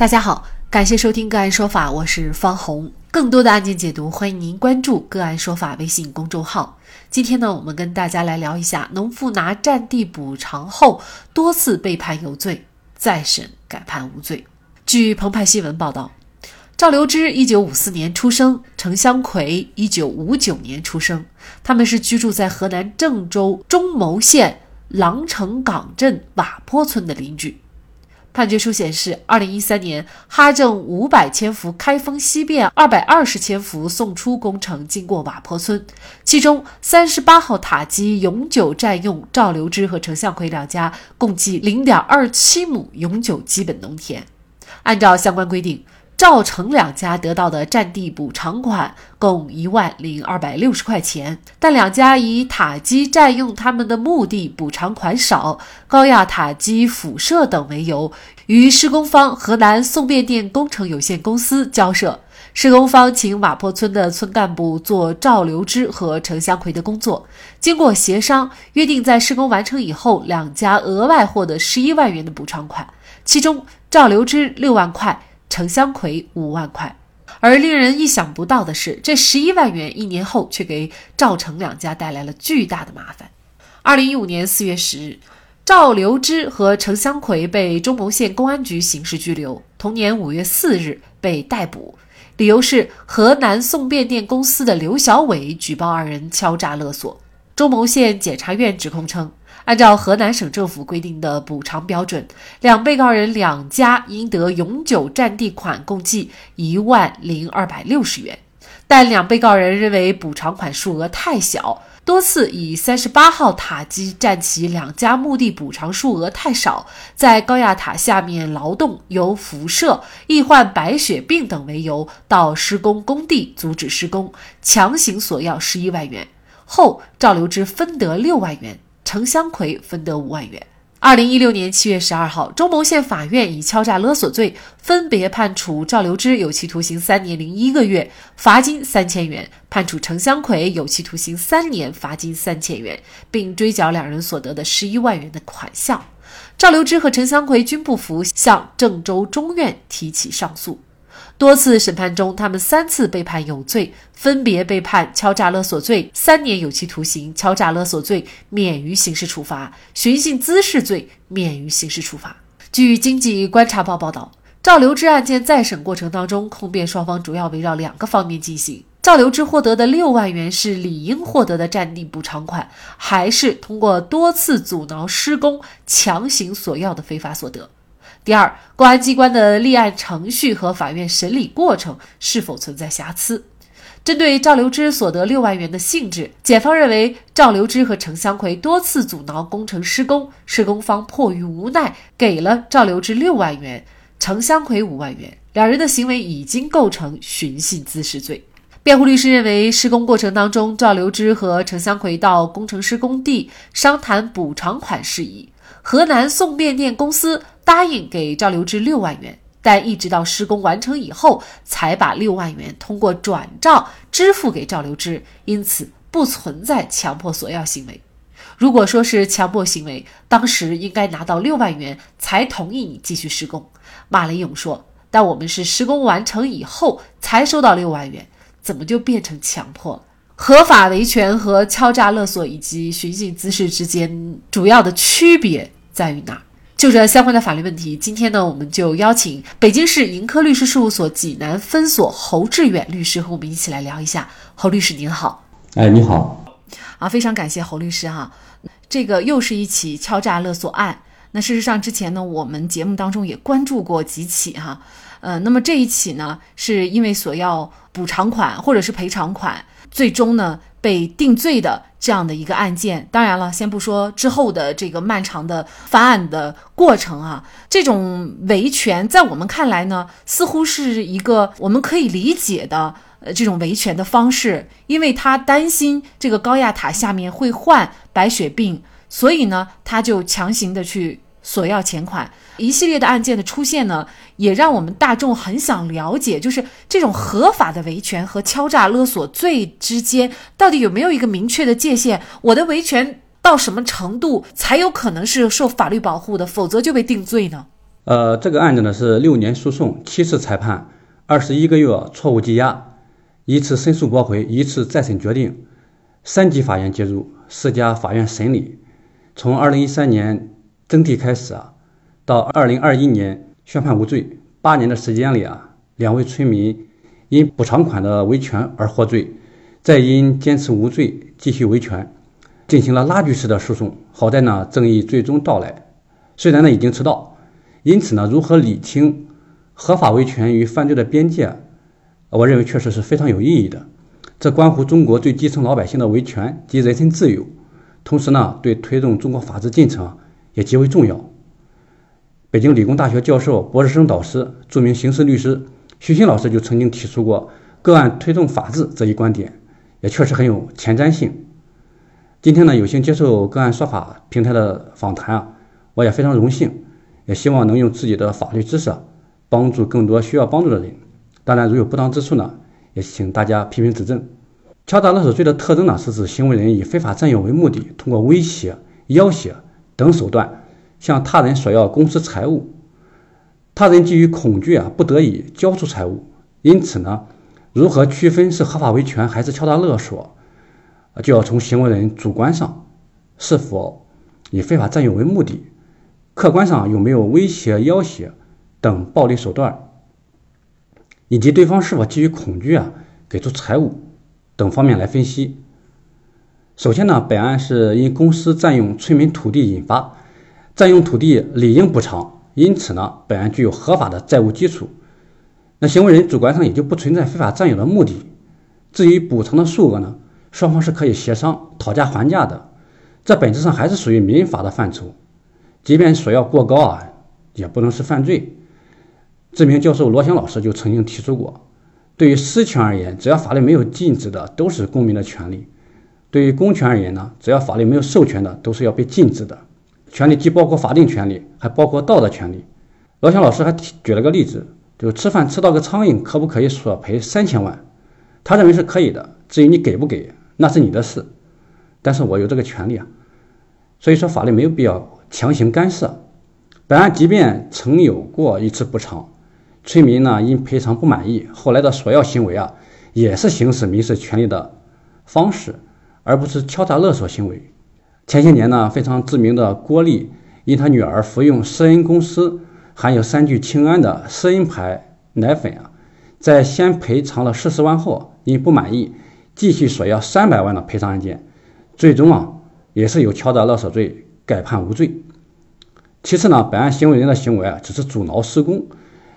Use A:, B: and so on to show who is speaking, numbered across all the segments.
A: 大家好，感谢收听个案说法，我是方红。更多的案件解读，欢迎您关注个案说法微信公众号。今天呢，我们跟大家来聊一下，农妇拿占地补偿后多次被判有罪，再审改判无罪。据澎湃新闻报道，赵留之一九五四年出生，程香奎一九五九年出生，他们是居住在河南郑州中牟县狼城岗镇瓦坡村的邻居。判决书显示，二零一三年哈政五百千伏开封西变二百二十千伏送出工程经过瓦坡村，其中三十八号塔基永久占用赵留芝和程向奎两家共计零点二七亩永久基本农田。按照相关规定。赵成两家得到的占地补偿款共一万零二百六十块钱，但两家以塔基占用他们的墓地补偿款少、高压塔基辐射等为由，与施工方河南送变电工程有限公司交涉。施工方请瓦坡村的村干部做赵留之和程香奎的工作，经过协商，约定在施工完成以后，两家额外获得十一万元的补偿款，其中赵留之六万块。程香奎五万块，而令人意想不到的是，这十一万元一年后却给赵程两家带来了巨大的麻烦。二零一五年四月十日，赵留之和程香奎被中牟县公安局刑事拘留，同年五月四日被逮捕，理由是河南送变电公司的刘小伟举报二人敲诈勒索。中牟县检察院指控称。按照河南省政府规定的补偿标准，两被告人两家应得永久占地款共计一万零二百六十元，但两被告人认为补偿款数额太小，多次以三十八号塔基占其两家墓地补偿数额太少，在高压塔下面劳动有辐射、易患白血病等为由，到施工工地阻止施工，强行索要十一万元，后赵留之分得六万元。程香奎分得五万元。二零一六年七月十二号，中牟县法院以敲诈勒索罪，分别判处赵留之有期徒刑三年零一个月，罚金三千元；判处程香奎有期徒刑三年，罚金三千元，并追缴两人所得的十一万元的款项。赵留之和程香奎均不服，向郑州中院提起上诉。多次审判中，他们三次被判有罪，分别被判敲诈勒索罪三年有期徒刑，敲诈勒索罪免于刑事处罚，寻衅滋事罪免于刑事处罚。据《经济观察报》报道，赵留之案件再审过程当中，控辩双方主要围绕两个方面进行：赵留之获得的六万元是理应获得的占地补偿款，还是通过多次阻挠施工强行索要的非法所得？第二，公安机关的立案程序和法院审理过程是否存在瑕疵？针对赵留之所得六万元的性质，检方认为赵留之和程香奎多次阻挠工程施工，施工方迫于无奈给了赵留之六万元，程香奎五万元，两人的行为已经构成寻衅滋事罪。辩护律师认为，施工过程当中，赵留之和程香奎到工程施工地商谈补偿款事宜，河南送变电公司。答应给赵留之六万元，但一直到施工完成以后，才把六万元通过转账支付给赵留之，因此不存在强迫索要行为。如果说是强迫行为，当时应该拿到六万元才同意你继续施工。马雷勇说：“但我们是施工完成以后才收到六万元，怎么就变成强迫了？合法维权和敲诈勒索以及寻衅滋事之间主要的区别在于哪？”就这相关的法律问题，今天呢，我们就邀请北京市盈科律师事务所济南分所侯志远律师和我们一起来聊一下。侯律师您好，
B: 哎，你好，
A: 啊，非常感谢侯律师哈。这个又是一起敲诈勒索案。那事实上之前呢，我们节目当中也关注过几起哈。呃，那么这一起呢，是因为索要补偿款或者是赔偿款，最终呢被定罪的。这样的一个案件，当然了，先不说之后的这个漫长的翻案的过程啊，这种维权在我们看来呢，似乎是一个我们可以理解的呃这种维权的方式，因为他担心这个高压塔下面会患白血病，所以呢，他就强行的去。索要钱款，一系列的案件的出现呢，也让我们大众很想了解，就是这种合法的维权和敲诈勒索罪之间，到底有没有一个明确的界限？我的维权到什么程度才有可能是受法律保护的，否则就被定罪呢？
B: 呃，这个案子呢是六年诉讼，七次裁判，二十一个月错误羁押，一次申诉驳回，一次再审决定，三级法院介入，四家法院审理。从二零一三年征地开始啊，到二零二一年宣判无罪，八年的时间里啊，两位村民因补偿款的维权而获罪，再因坚持无罪继续维权，进行了拉锯式的诉讼。好在呢，正义最终到来，虽然呢已经迟到。因此呢，如何理清合法维权与犯罪的边界，我认为确实是非常有意义的。这关乎中国最基层老百姓的维权及人身自由，同时呢，对推动中国法治进程也极为重要。北京理工大学教授、博士生导师、著名刑事律师徐新老师就曾经提出过“个案推动法治”这一观点，也确实很有前瞻性。今天呢，有幸接受个案说法平台的访谈啊，我也非常荣幸。也希望能用自己的法律知识帮助更多需要帮助的人。当然，如有不当之处呢，也请大家批评指正。敲诈勒索罪的特征呢，是指行为人以非法占有为目的，通过威胁、要挟等手段向他人索要公司财物。他人基于恐惧啊，不得已交出财物。因此呢，如何区分是合法维权还是敲诈勒索，就要从行为人主观上是否以非法占有为目的。客观上有没有威胁、要挟等暴力手段，以及对方是否基于恐惧啊给出财物等方面来分析。首先呢，本案是因公司占用村民土地引发，占用土地理应补偿，因此呢，本案具有合法的债务基础。那行为人主观上也就不存在非法占有的目的。至于补偿的数额呢，双方是可以协商讨价还价的，这本质上还是属于民法的范畴。即便索要过高啊，也不能是犯罪。知名教授罗翔老师就曾经提出过，对于私权而言，只要法律没有禁止的，都是公民的权利；对于公权而言呢，只要法律没有授权的，都是要被禁止的。权利既包括法定权利，还包括道德权利。罗翔老师还举了个例子，就吃饭吃到个苍蝇，可不可以索赔三千万？他认为是可以的，至于你给不给，那是你的事。但是我有这个权利啊，所以说法律没有必要。强行干涉，本案即便曾有过一次补偿，村民呢因赔偿不满意，后来的索要行为啊，也是行使民事权利的方式，而不是敲诈勒索行为。前些年呢，非常知名的郭丽因她女儿服用施恩公司含有三聚氰胺的施恩牌奶粉啊，在先赔偿了四十万后，因不满意，继续索要三百万的赔偿案件，最终啊，也是有敲诈勒索罪。改判无罪。其次呢，本案行为人的行为啊，只是阻挠施工。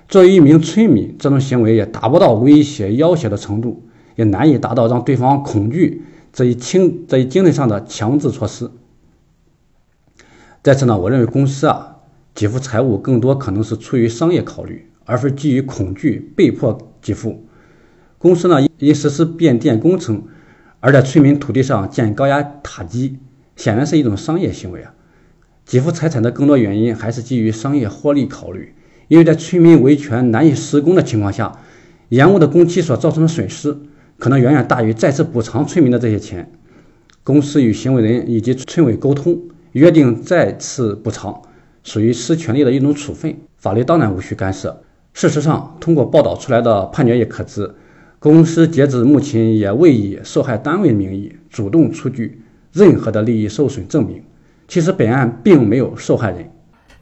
B: 作为一名村民，这种行为也达不到威胁、要挟的程度，也难以达到让对方恐惧这一轻这一精神上的强制措施。在此呢，我认为公司啊给付财物更多可能是出于商业考虑，而非基于恐惧被迫给付。公司呢因实施变电工程而在村民土地上建高压塔基，显然是一种商业行为啊。给付财产的更多原因还是基于商业获利考虑，因为在村民维权难以施工的情况下，延误的工期所造成的损失可能远远大于再次补偿村民的这些钱。公司与行为人以及村委沟通，约定再次补偿，属于失权利的一种处分，法律当然无需干涉。事实上，通过报道出来的判决也可知，公司截至目前也未以受害单位名义主动出具任何的利益受损证明。其实本案并没有受害人。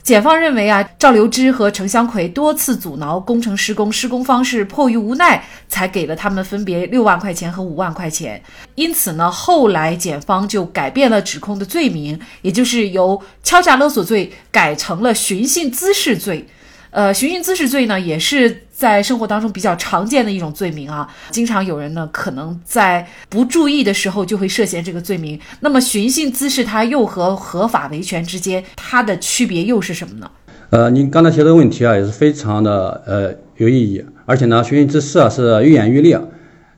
A: 检方认为啊，赵留之和程香奎多次阻挠工程施工，施工方是迫于无奈才给了他们分别六万块钱和五万块钱。因此呢，后来检方就改变了指控的罪名，也就是由敲诈勒索罪改成了寻衅滋事罪。呃，寻衅滋事罪呢，也是在生活当中比较常见的一种罪名啊。经常有人呢，可能在不注意的时候就会涉嫌这个罪名。那么，寻衅滋事它又和合法维权之间它的区别又是什么呢？
B: 呃，您刚才提的问题啊，也是非常的呃有意义，而且呢，寻衅滋事啊是愈演愈烈，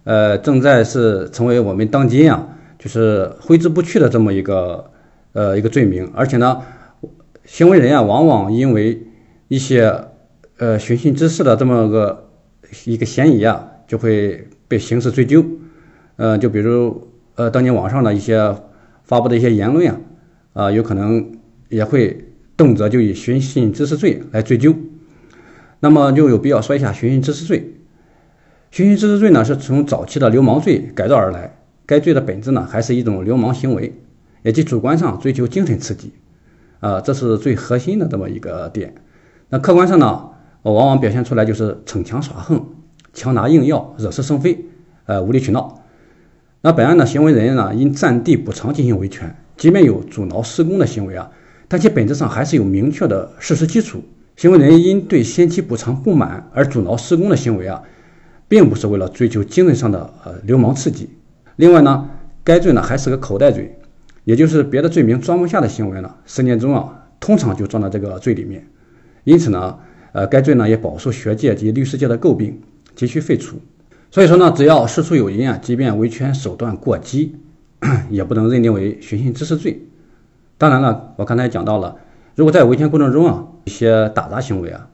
B: 呃，正在是成为我们当今啊就是挥之不去的这么一个呃一个罪名，而且呢，行为人啊往往因为一些呃寻衅滋事的这么个一个嫌疑啊，就会被刑事追究。呃，就比如呃当年网上的一些发布的一些言论啊，啊有可能也会动辄就以寻衅滋事罪来追究。那么就有必要说一下寻衅滋事罪。寻衅滋事罪呢，是从早期的流氓罪改造而来。该罪的本质呢，还是一种流氓行为，也即主观上追求精神刺激，啊，这是最核心的这么一个点。那客观上呢，往往表现出来就是逞强耍横、强拿硬要、惹是生非，呃，无理取闹。那本案的行为人呢，因占地补偿进行维权，即便有阻挠施工的行为啊，但其本质上还是有明确的事实基础。行为人因对先期补偿不满而阻挠施工的行为啊。并不是为了追求精神上的呃流氓刺激。另外呢，该罪呢还是个口袋罪，也就是别的罪名装不下的行为呢，实践中啊通常就装在这个罪里面。因此呢，呃，该罪呢也饱受学界及律师界的诟病，急需废除。所以说呢，只要事出有因啊，即便维权手段过激，也不能认定为寻衅滋事罪。当然了，我刚才讲到了，如果在维权过程中啊一些打砸行为啊，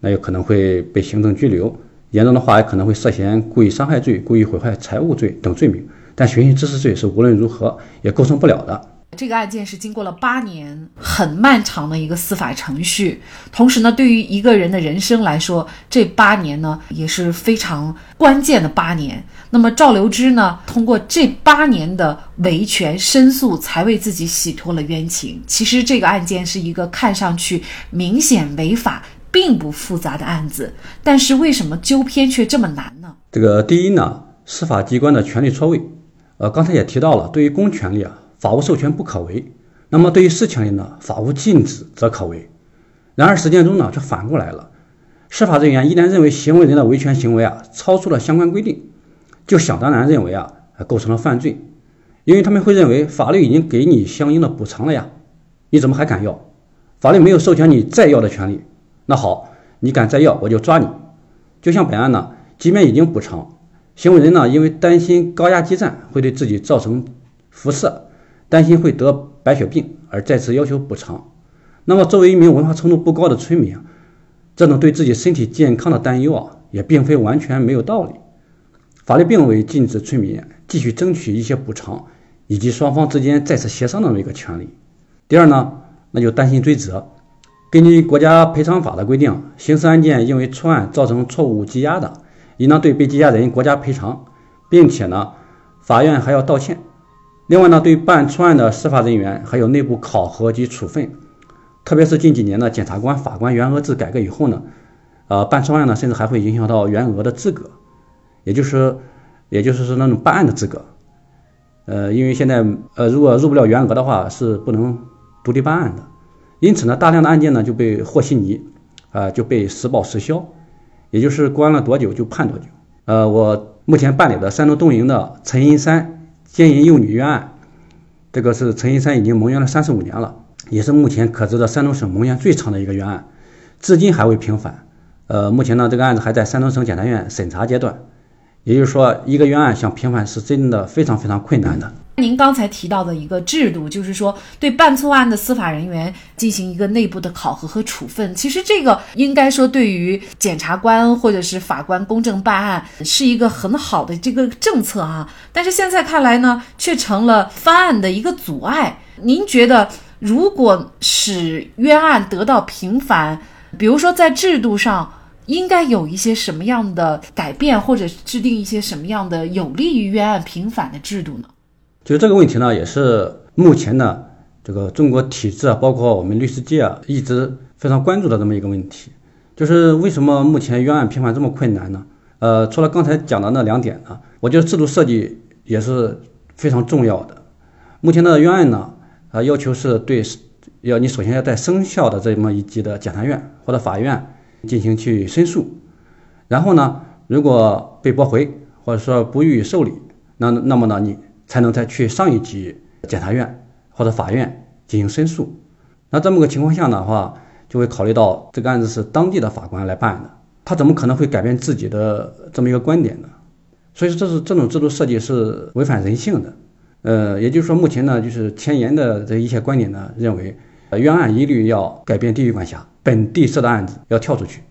B: 那有可能会被行政拘留。严重的话，也可能会涉嫌故意伤害罪、故意毁坏财物罪等罪名，但寻衅滋事罪是无论如何也构成不了的。
C: 这个案件是经过了八年很漫长的一个司法程序，同时呢，对于一个人的人生来说，这八年呢也是非常关键的八年。那么赵留之呢，通过这八年的维权申诉，才为自己洗脱了冤情。其实这个案件是一个看上去明显违法。并不复杂的案子，但是为什么纠偏却这么难呢？
B: 这个第一呢，司法机关的权力错位。呃，刚才也提到了，对于公权力啊，法无授权不可为；那么对于私权力呢，法无禁止则可为。然而实践中呢，却反过来了。司法人员一旦认为行为人的维权行为啊超出了相关规定，就想当然认为啊构成了犯罪，因为他们会认为法律已经给你相应的补偿了呀，你怎么还敢要？法律没有授权你再要的权利。那好，你敢再要，我就抓你。就像本案呢，即便已经补偿，行为人呢，因为担心高压基站会对自己造成辐射，担心会得白血病而再次要求补偿。那么，作为一名文化程度不高的村民，这种对自己身体健康的担忧啊，也并非完全没有道理。法律并未禁止村民继续争取一些补偿，以及双方之间再次协商的那么一个权利。第二呢，那就担心追责。根据国家赔偿法的规定，刑事案件因为错案造成错误羁押的，应当对被羁押人国家赔偿，并且呢，法院还要道歉。另外呢，对办错案的司法人员还有内部考核及处分，特别是近几年的检察官、法官员额制改革以后呢，呃，办错案呢，甚至还会影响到员额的资格，也就是，也就是说那种办案的资格。呃，因为现在呃，如果入不了员额的话，是不能独立办案的。因此呢，大量的案件呢就被和稀泥，啊，就被实报实销，也就是关了多久就判多久。呃，我目前办理的山东东营的陈银山奸淫幼女冤案，这个是陈一山已经蒙冤了三十五年了，也是目前可知的山东省蒙冤最长的一个冤案，至今还未平反。呃，目前呢这个案子还在山东省检察院审查阶段，也就是说，一个冤案想平反是真的非常非常困难的。
C: 您刚才提到的一个制度，就是说对办错案的司法人员进行一个内部的考核和处分。其实这个应该说对于检察官或者是法官公正办案是一个很好的这个政策啊。但是现在看来呢，却成了翻案的一个阻碍。您觉得，如果使冤案得到平反，比如说在制度上应该有一些什么样的改变，或者制定一些什么样的有利于冤案平反的制度呢？
B: 就这个问题呢，也是目前呢这个中国体制啊，包括我们律师界啊，一直非常关注的这么一个问题，就是为什么目前冤案平反这么困难呢？呃，除了刚才讲的那两点呢，我觉得制度设计也是非常重要的。目前的冤案呢，啊，要求是对要你首先要在生效的这么一级的检察院或者法院进行去申诉，然后呢，如果被驳回或者说不予以受理，那那么呢你。才能再去上一级检察院或者法院进行申诉。那这么个情况下的话，就会考虑到这个案子是当地的法官来办的，他怎么可能会改变自己的这么一个观点呢？所以说，这是这种制度设计是违反人性的。呃，也就是说，目前呢，就是前沿的这一些观点呢，认为冤案一律要改变地域管辖，本地设的案子要跳出去，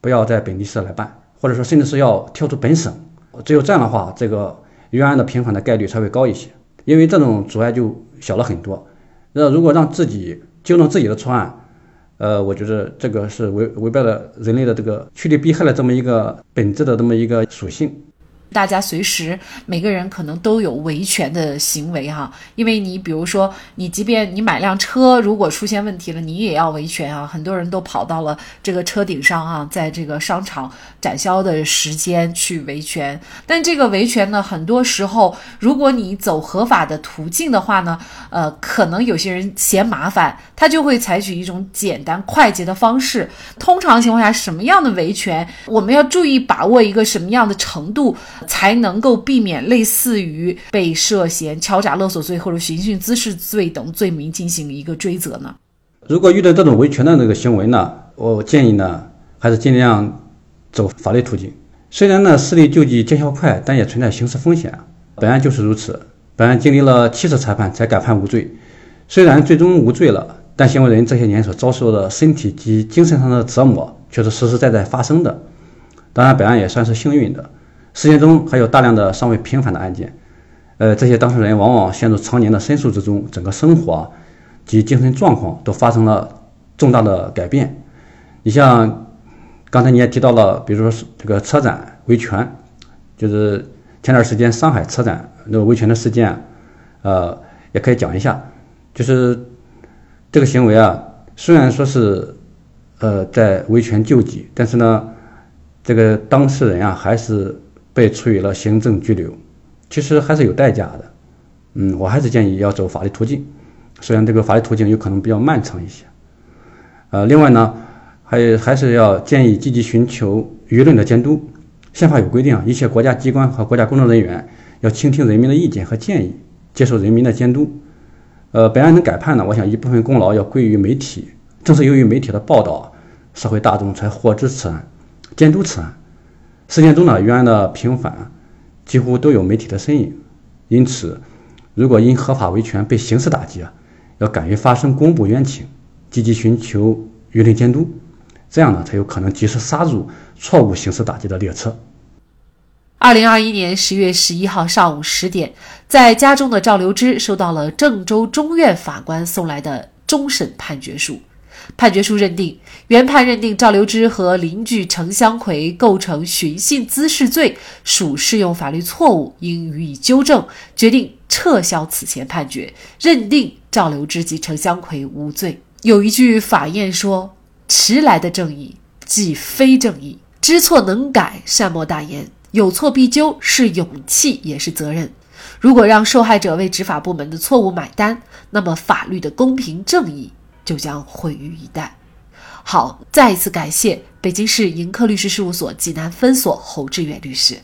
B: 不要在本地设来办，或者说甚至是要跳出本省。只有这样的话，这个。冤案的平反的概率才会高一些，因为这种阻碍就小了很多。那如果让自己纠正自己的错案，呃，我觉得这个是违违背了人类的这个趋利避害的这么一个本质的这么一个属性。
A: 大家随时每个人可能都有维权的行为哈，因为你比如说，你即便你买辆车，如果出现问题了，你也要维权啊。很多人都跑到了这个车顶上啊，在这个商场展销的时间去维权。但这个维权呢，很多时候如果你走合法的途径的话呢，呃，可能有些人嫌麻烦，他就会采取一种简单快捷的方式。通常情况下，什么样的维权，我们要注意把握一个什么样的程度？才能够避免类似于被涉嫌敲诈勒索罪或者寻衅滋事罪等罪名进行一个追责呢？
B: 如果遇到这种维权的这个行为呢，我建议呢，还是尽量走法律途径。虽然呢，私力救济见效快，但也存在刑事风险。本案就是如此，本案经历了七次裁判才改判无罪。虽然最终无罪了，但行为人这些年所遭受的身体及精神上的折磨却是实实在在发生的。当然，本案也算是幸运的。事件中还有大量的尚未平反的案件，呃，这些当事人往往陷入常年的申诉之中，整个生活及精神状况都发生了重大的改变。你像刚才你也提到了，比如说这个车展维权，就是前段时间上海车展那个维权的事件，呃，也可以讲一下，就是这个行为啊，虽然说是呃在维权救济，但是呢，这个当事人啊还是。被处以了行政拘留，其实还是有代价的。嗯，我还是建议要走法律途径，虽然这个法律途径有可能比较漫长一些。呃，另外呢，还还是要建议积极寻求舆论的监督。宪法有规定，一切国家机关和国家工作人员要倾听人民的意见和建议，接受人民的监督。呃，本案能改判呢，我想一部分功劳要归于媒体，正是由于媒体的报道，社会大众才获知此案，监督此案。事件中呢，冤案的平反几乎都有媒体的身影，因此，如果因合法维权被刑事打击啊，要敢于发声，公布冤情，积极寻求舆论监督，这样呢，才有可能及时刹住错误刑事打击的列车。
A: 二零二一年十月十一号上午十点，在家中的赵留之收到了郑州中院法官送来的终审判决书。判决书认定，原判认定赵留之和邻居程香奎构成寻衅滋事罪，属适用法律错误，应予以纠正，决定撤销此前判决，认定赵留之及程香奎无罪。有一句法谚说：“迟来的正义即非正义，知错能改，善莫大焉。有错必纠，是勇气，也是责任。如果让受害者为执法部门的错误买单，那么法律的公平正义。”就将毁于一旦。好，再一次感谢北京市盈科律师事务所济南分所侯志远律师。